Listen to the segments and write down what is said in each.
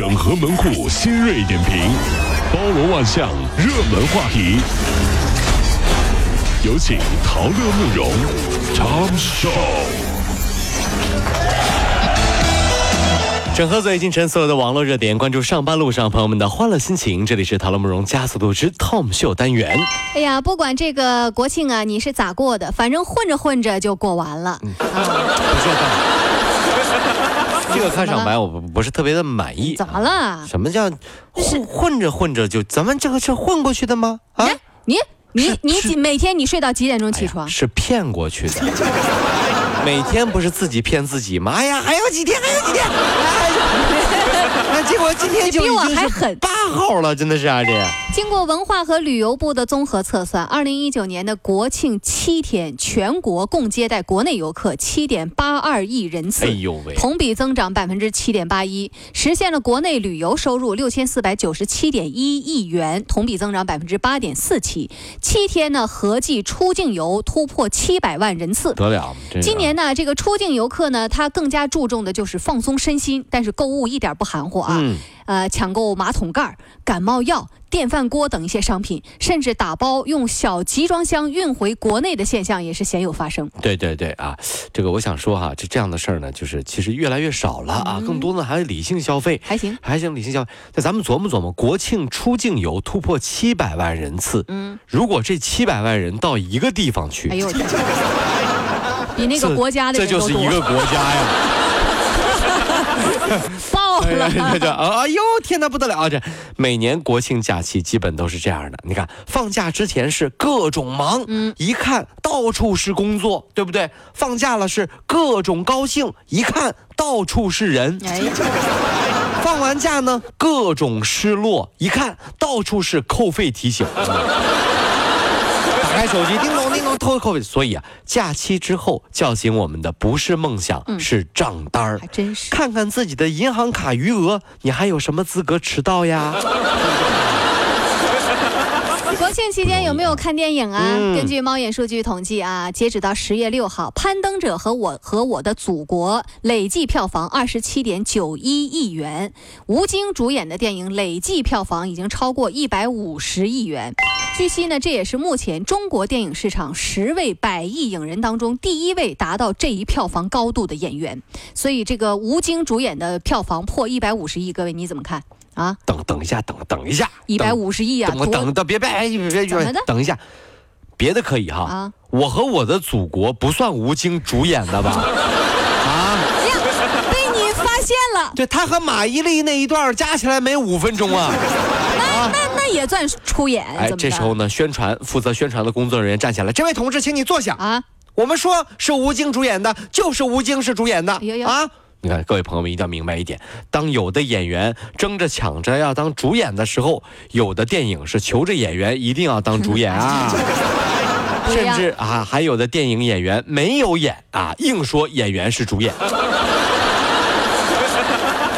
整合门户新锐点评，包罗万象，热门话题。有请陶乐慕容长寿。整合最近城所有的网络热点，关注上班路上朋友们的欢乐心情。这里是陶乐慕容加速度之 Tom 秀单元。哎呀，不管这个国庆啊，你是咋过的，反正混着混着就过完了。不是这个开场白我不不是特别的满意。怎么了？什么叫混混着混着就咱们这个是混过去的吗？啊，你你你几每天你睡到几点钟起床？是骗过去的。每天不是自己骗自己吗？哎呀，还有几天，还有几天，哎，结果今天就你比我还狠八号了，真的是啊，这经过文化和旅游部的综合测算，二零一九年的国庆七天，全国共接待国内游客七点八二亿人次。哎呦喂，同比增长百分之七点八一，实现了国内旅游收入六千四百九十七点一亿元，同比增长百分之八点四七。七天呢，合计出境游突破七百万人次。得了，今年呢，这个出境游客呢，他更加注重的就是放松身心，但是购物一点不含糊啊。嗯，呃，抢购马桶盖、感冒药、电饭锅等一些商品，甚至打包用小集装箱运回国内的现象也是鲜有发生。对对对啊，这个我想说哈，这这样的事儿呢，就是其实越来越少了啊，更多的还是理性消费。还行，还行，理性消费。那咱们琢磨琢磨，国庆出境游突破七百万人次，嗯，如果这七百万人到一个地方去，比那个国家的这就是一个国家呀！爆了。这这哎呦天哪，不得了啊！这每年国庆假期基本都是这样的。你看，放假之前是各种忙，嗯一看到处是工作，对不对？放假了是各种高兴，一看到处是人。哎，放完假呢，各种失落，一看到处是扣费提醒。打开手机，叮咚，偷扣费。所以啊，假期之后叫醒我们的不是梦想，嗯是账单儿还。真是。看看自己的银行卡余额，你还有什么资格迟到呀？国庆期间有没有看电影啊？嗯根据猫眼数据统计啊，截止到十月六号，《攀登者和我和我的祖国》累计票房二十七点九一亿元，吴京主演的电影累计票房已经超过一百五十亿元。据悉呢，这也是目前中国电影市场十位百亿影人当中第一位达到这一票房高度的演员。所以，这个吴京主演的票房破一百五十亿，各位你怎么看啊？等等一下，等等一下，一百五十亿啊，等我等等，别别哎别别别，等一下，别的可以哈。啊！我和我的祖国不算吴京主演的吧？啊，被你发现了。对他和马伊琍那一段加起来没五分钟啊。那那那也算出演，哎，这时候呢，宣传负责宣传的工作人员站起来，这位同志，请你坐下。啊，我们说是吴京主演的，就是吴京是主演的哎呦呦啊。你看，各位朋友们一定要明白一点：当有的演员争着抢着要当主演的时候，有的电影是求着演员一定要当主演啊。甚至啊，还有的电影演员没有演啊，硬说演员是主演。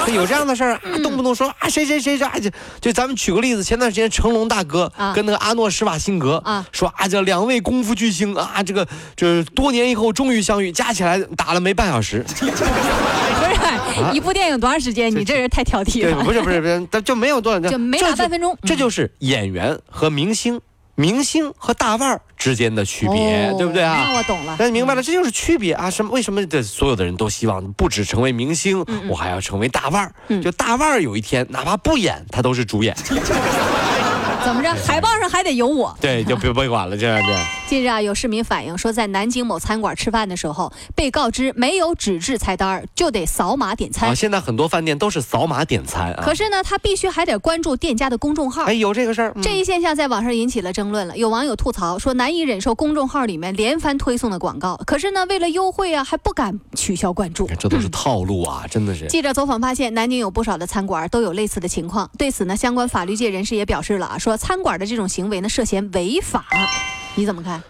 有这样的事儿啊，嗯动不动说啊谁谁谁谁，啊就就咱们举个例子，前段时间成龙大哥啊跟那个阿诺施瓦辛格啊说啊，这两位功夫巨星啊，这个这多年以后终于相遇，加起来打了没半小时，不是一部电影多长时间？你这人太挑剔对，了，不是不是不是，但就没有多少，就没打这半分钟。这就是演员和明星、明星和大腕儿之间的区别，哦对不对啊？那我懂了。那你明白了，这就是区别啊！什么？为什么这所有的人都希望不只成为明星，我还要成为大腕儿？嗯就大腕儿有一天哪怕不演，他都是主演。怎么着？海报上还得有我。对，就别别管了，这样这样。近日啊，有市民反映说，在南京某餐馆吃饭的时候，被告知没有纸质菜单儿，就得扫码点餐。啊，现在很多饭店都是扫码点餐啊。可是呢，他必须还得关注店家的公众号。哎，有这个事儿。嗯这一现象在网上引起了争论了。有网友吐槽说，难以忍受公众号里面连番推送的广告，可是呢，为了优惠啊，还不敢取消关注。这都是套路啊，真的是。记者走访发现，南京有不少的餐馆都有类似的情况。对此呢，相关法律界人士也表示了啊，说餐馆的这种行为呢涉嫌违法。你怎么看？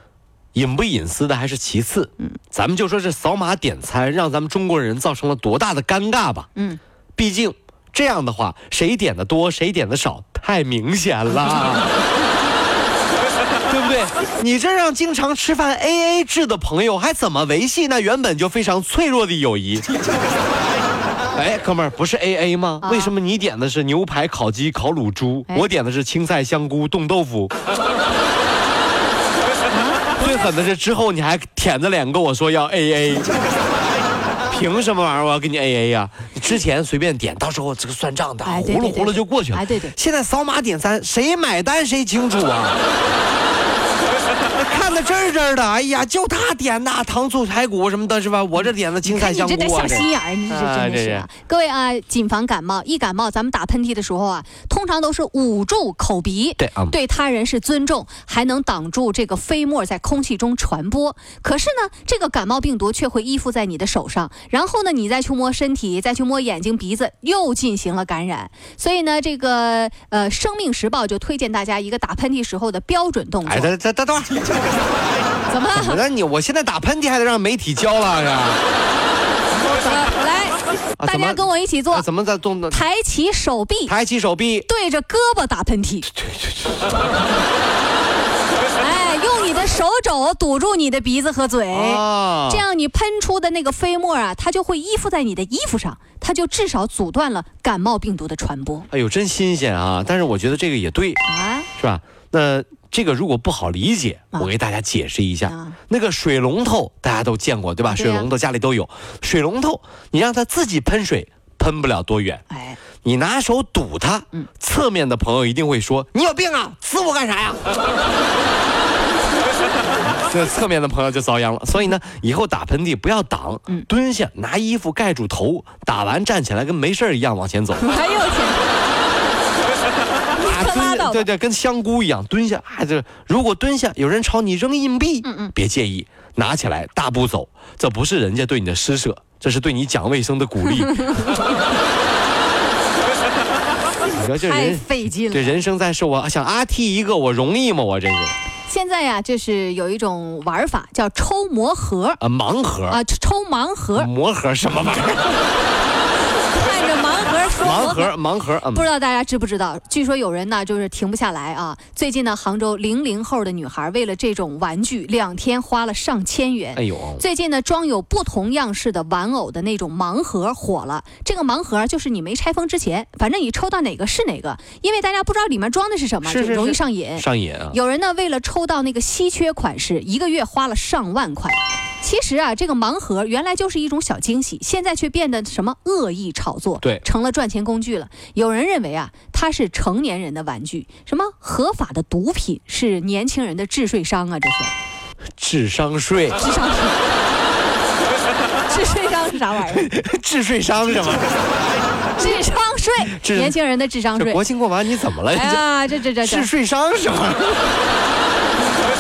隐不隐私的还是其次，嗯，咱们就说这扫码点餐让咱们中国人造成了多大的尴尬吧。嗯，毕竟这样的话，谁点的多，谁点的少，太明显了。对不对？你这让经常吃饭 A A 制的朋友还怎么维系那原本就非常脆弱的友谊？哎，哥们儿，不是 A A 吗？啊为什么你点的是牛排、烤鸡、烤乳猪，哎我点的是青菜、香菇、冻豆腐？最狠的是之后你还舔着脸跟我说要 A A，凭什么玩意儿我要给你 A A 呀？你之前随便点，到时候这个算账的，哎对对对糊噜糊噜就过去了。哎对对现在扫码点餐，谁买单谁清楚啊。看的真儿真儿的，哎呀，就他点的糖醋排骨什么的，是吧？我这点的青菜香菇啊这点小，心眼儿，你这真的是啊！各位啊，谨防感冒。一感冒，咱们打喷嚏的时候啊，通常都是捂住口鼻，对啊对他人是尊重，还能挡住这个飞沫在空气中传播。可是呢，这个感冒病毒却会依附在你的手上，然后呢，你再去摸身体，再去摸眼睛、鼻子，又进行了感染。所以呢，这个呃，《生命时报》就推荐大家一个打喷嚏时候的标准动作。怎么了？我让你，我现在打喷嚏还得让媒体教了呀？呃来，啊大家跟我一起做啊，怎么在动的？抬起手臂，抬起手臂，对着胳膊打喷嚏。哎，用你的手肘堵住你的鼻子和嘴，啊这样你喷出的那个飞沫啊，它就会依附在你的衣服上，它就至少阻断了感冒病毒的传播哎呦，真新鲜啊！但是我觉得这个也对，啊。是吧？那这个如果不好理解，啊我给大家解释一下。啊那个水龙头大家都见过对吧？水龙头家里都有。水龙头你让它自己喷水，喷不了多远。哎，你拿手堵它，嗯侧面的朋友一定会说：“你有病啊，呲我干啥呀？” 这侧面的朋友就遭殃了。所以呢，以后打喷嚏不要挡，嗯蹲下，拿衣服盖住头，打完站起来跟没事儿一样往前走。对对，跟香菇一样蹲下。啊，这如果蹲下有人朝你扔硬币，嗯嗯别介意，拿起来大步走，这不是人家对你的施舍，这是对你讲卫生的鼓励。你说这太人。费劲了。这人生在世，我想阿踢一个，我容易吗？我这是现在呀，就是有一种玩法叫抽魔盒啊，盲盒啊，抽盲盒，魔盒什么玩意儿？盲盒 盲盒，嗯不知道大家知不知道？据说有人呢，就是停不下来啊。最近呢，杭州零零后的女孩为了这种玩具，两天花了上千元。哎呦，最近呢，装有不同样式的玩偶的那种盲盒火了。这个盲盒就是你没拆封之前，反正你抽到哪个是哪个，因为大家不知道里面装的是什么，是是就容易上瘾。上瘾啊！有人呢，为了抽到那个稀缺款式，一个月花了上万块。其实啊，这个盲盒原来就是一种小惊喜，现在却变得什么恶意炒作，对成了赚钱工具了。有人认为啊，它是成年人的玩具，什么合法的毒品是年轻人的智税商啊，这是智商税，智商税。智商税是啥玩意儿？治税商是什么？智商税，智年轻人的智商税。国庆过完你怎么了？哎呀，这这这这治，税商是什么？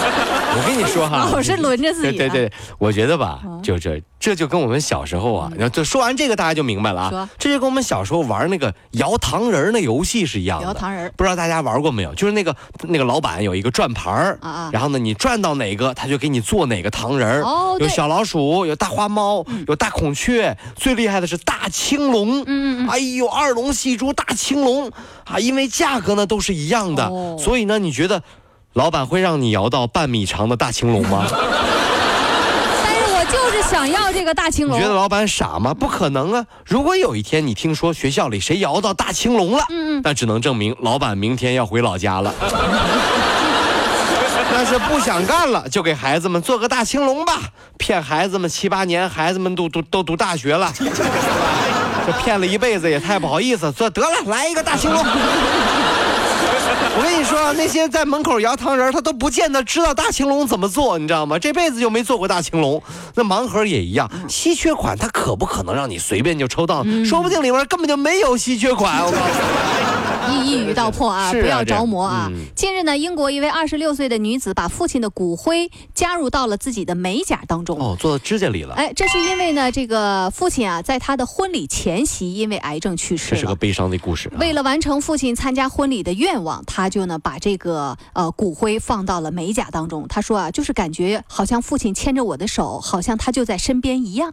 我跟你说哈，老是轮着自己、啊。对对对，我觉得吧，嗯就这这就跟我们小时候啊，然后就说完这个大家就明白了说。啊，这就跟我们小时候玩那个摇糖人儿那游戏是一样的。摇糖人。儿不知道大家玩过没有？就是那个那个老板有一个转盘儿啊啊。然后呢你转到哪个他就给你做哪个糖人有小老鼠，有大花猫，有大孔雀，最厉害的是大青龙。嗯嗯嗯。哎呦，二龙戏珠大青龙。啊，因为价格呢都是一样的，哦。所以呢，你觉得老板会让你摇到半米长的大青龙吗？但是我就是想要这个大青龙你觉。得老板傻吗？不可能啊！如果有一天你听说学校里谁摇到大青龙了，嗯嗯那只能证明老板明天要回老家了。但是不想干了，就给孩子们做个大青龙吧，骗孩子们七八年，孩子们都都都读大学了，这骗了一辈子也太不好意思。做得了，来一个大青龙。我跟你说，那些在门口摇糖人儿，他都不见得知道大青龙怎么做，你知道吗？这辈子就没做过大青龙。那盲盒也一样，稀缺款它可不可能让你随便就抽到？说不定里面根本就没有稀缺款。我告诉你，一一语道破啊，啊不要着魔啊！嗯近日呢，英国一位二十六岁的女子把父亲的骨灰加入到了自己的美甲当中。哦，做到指甲里了，哎，这是因为呢，这个父亲啊，在他的婚礼前夕因为癌症去世了。这是个悲伤的故事、啊。为了完成父亲参加婚礼的愿望，他就呢把这个呃骨灰放到了美甲当中。他说啊，就是感觉好像父亲牵着我的手，好像他就在身边一样。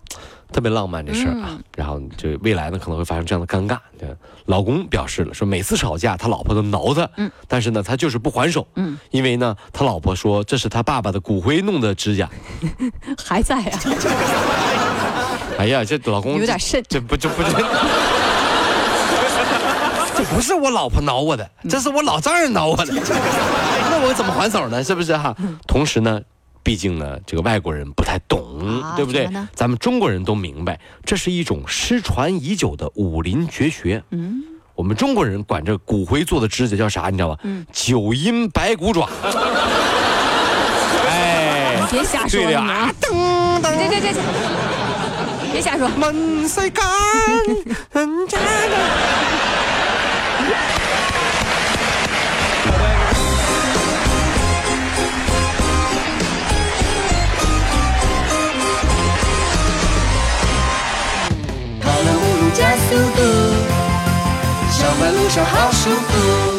特别浪漫这事儿啊。嗯然后就未来呢可能会发生这样的尴尬。对，老公表示了说，每次吵架他老婆都挠他，嗯，但是呢他就是不还手，嗯，因为呢他老婆说这是他爸爸的骨灰弄的指甲。还在啊。哎呀，这老公有点慎这不这不这。这不是我老婆挠我的，这是我老丈人挠我的，那我怎么还手呢？是不是哈？同时呢，毕竟呢，这个外国人不太懂，啊对不对？咱们中国人都明白，这是一种失传已久的武林绝学。嗯，我们中国人管这骨灰做的指甲叫啥？你知道吧？嗯九阴白骨爪。哎你，别瞎说对啊！噔噔这这这这，别瞎说。速度，上班路上好舒服。